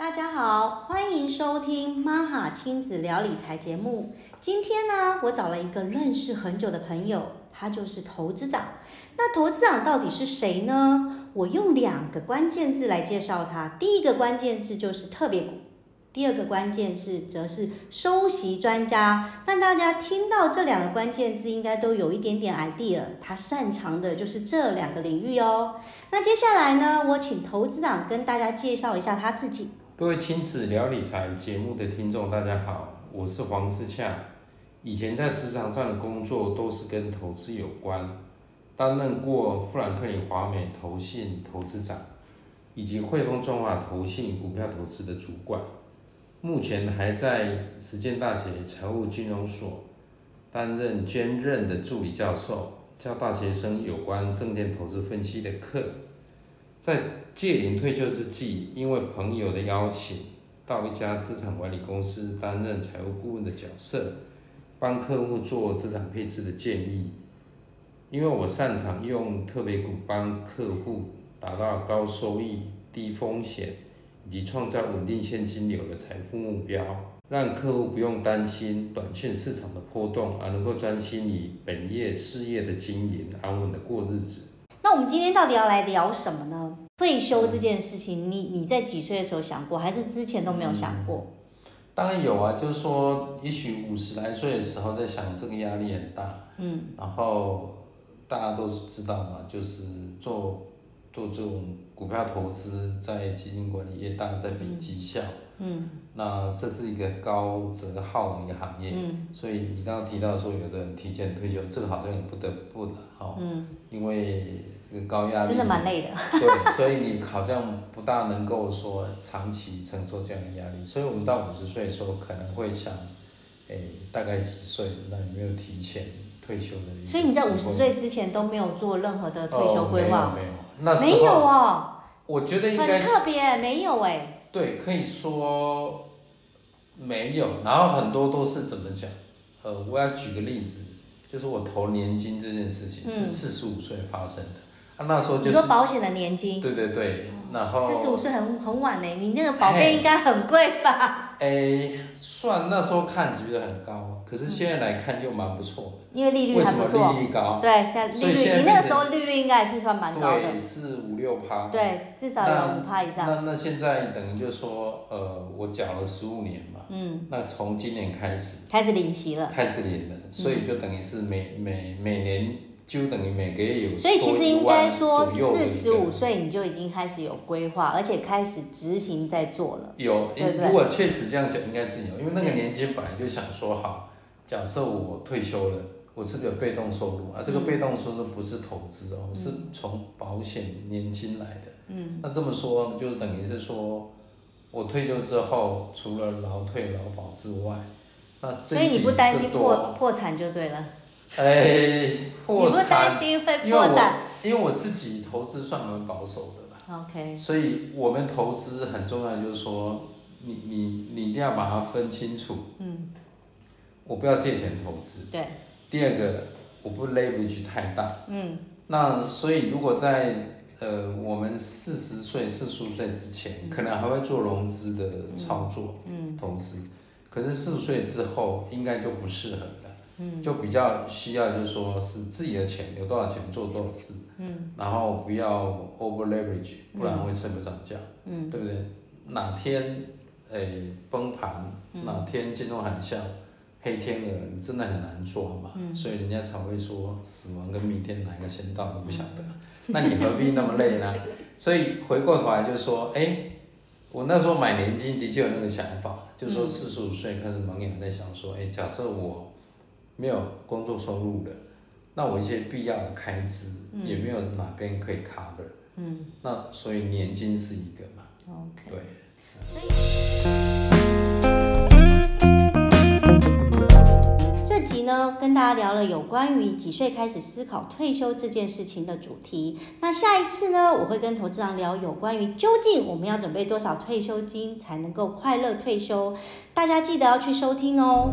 大家好，欢迎收听妈哈亲子聊理财节目。今天呢，我找了一个认识很久的朋友，他就是投资长。那投资长到底是谁呢？我用两个关键字来介绍他。第一个关键字就是特别股，第二个关键字则是收息专家。但大家听到这两个关键字，应该都有一点点 idea，他擅长的就是这两个领域哦。那接下来呢，我请投资长跟大家介绍一下他自己。各位亲子聊理财节目的听众，大家好，我是黄思洽。以前在职场上的工作都是跟投资有关，担任过富兰克林华美投信投资长，以及汇丰中华投信股票投资的主管。目前还在实践大学财务金融所担任兼任的助理教授，教大学生有关证券投资分析的课。在届龄退休之际，因为朋友的邀请，到一家资产管理公司担任财务顾问的角色，帮客户做资产配置的建议。因为我擅长用特别股帮客户达到高收益、低风险以及创造稳定现金流的财富目标，让客户不用担心短线市场的波动，而能够专心于本业事业的经营，安稳的过日子。那我们今天到底要来聊什么呢？退休这件事情，你你在几岁的时候想过，还是之前都没有想过？当然有啊，就是说，也许五十来岁的时候在想，这个压力很大。嗯。然后大家都知道嘛，就是做做这种股票投资，在基金管理业，大家在比绩效。嗯。那这是一个高折耗的一个行业。嗯。所以你刚刚提到说，有的人提前退休，这个好像也不得不的哈。嗯。因为。这个高压力，真的蛮累的。对，所以你好像不大能够说长期承受这样的压力。所以我们到五十岁的时候，可能会想，哎，大概几岁？那有没有提前退休的？所以你在五十岁之前都没有做任何的退休规划？没有，没有。那没有哦。我觉得应该很特别，没有哎。对，可以说没有。然后很多都是怎么讲？呃，我要举个例子，就是我投年金这件事情是四十五岁发生的。那时候就是你说保险的年金，对对对，然后四十五岁很很晚呢，你那个保费应该很贵吧？哎，算那时候看觉得很高，可是现在来看又蛮不错的。因为利率还不错，利率高？对，现在利率，你那个时候利率应该也是算蛮高的，对，是五六趴。对，至少有五趴以上。那那现在等于就说，呃，我缴了十五年嘛，嗯，那从今年开始开始领息了，开始领了，所以就等于是每每每年。就等于每个月有所以其实应该说四十五岁你就已经开始有规划，而且开始执行在做了。有，如果确实这样讲，应该是有，因为那个年纪本来就想说好，假设我退休了，我是有被动收入啊，这个被动收入不是投资哦，是从保险年金来的。嗯。那这么说，就等于是说，我退休之后，除了劳退、劳保之外，那所以你不担心破破产就对了。哎，破产，因为我因为我自己投资算蛮保守的吧。OK。所以我们投资很重要，就是说，你你你一定要把它分清楚。嗯。我不要借钱投资。对。第二个，我不 leverage 太大。嗯。那所以如果在呃我们四十岁、四十五岁之前，可能还会做融资的操作，嗯，投资。可是四十岁之后，应该就不适合。就比较需要，就是说是自己的钱有多少钱做多少事，嗯，然后不要 over leverage，不然会撑不着价，嗯，对不对？哪天诶崩盘，哪天金融海啸，黑天鹅，你真的很难抓嘛，所以人家才会说死亡跟明天哪个先到都不晓得，那你何必那么累呢？所以回过头来就说，哎，我那时候买年金的确有那个想法，就是说四十五岁开始萌芽在想说，哎，假设我。没有工作收入的，那我一些必要的开支也没有哪边可以 cover，嗯，那所以年金是一个嘛，OK，对。这集呢，跟大家聊了有关于几岁开始思考退休这件事情的主题。那下一次呢，我会跟投资人聊有关于究竟我们要准备多少退休金才能够快乐退休，大家记得要去收听哦。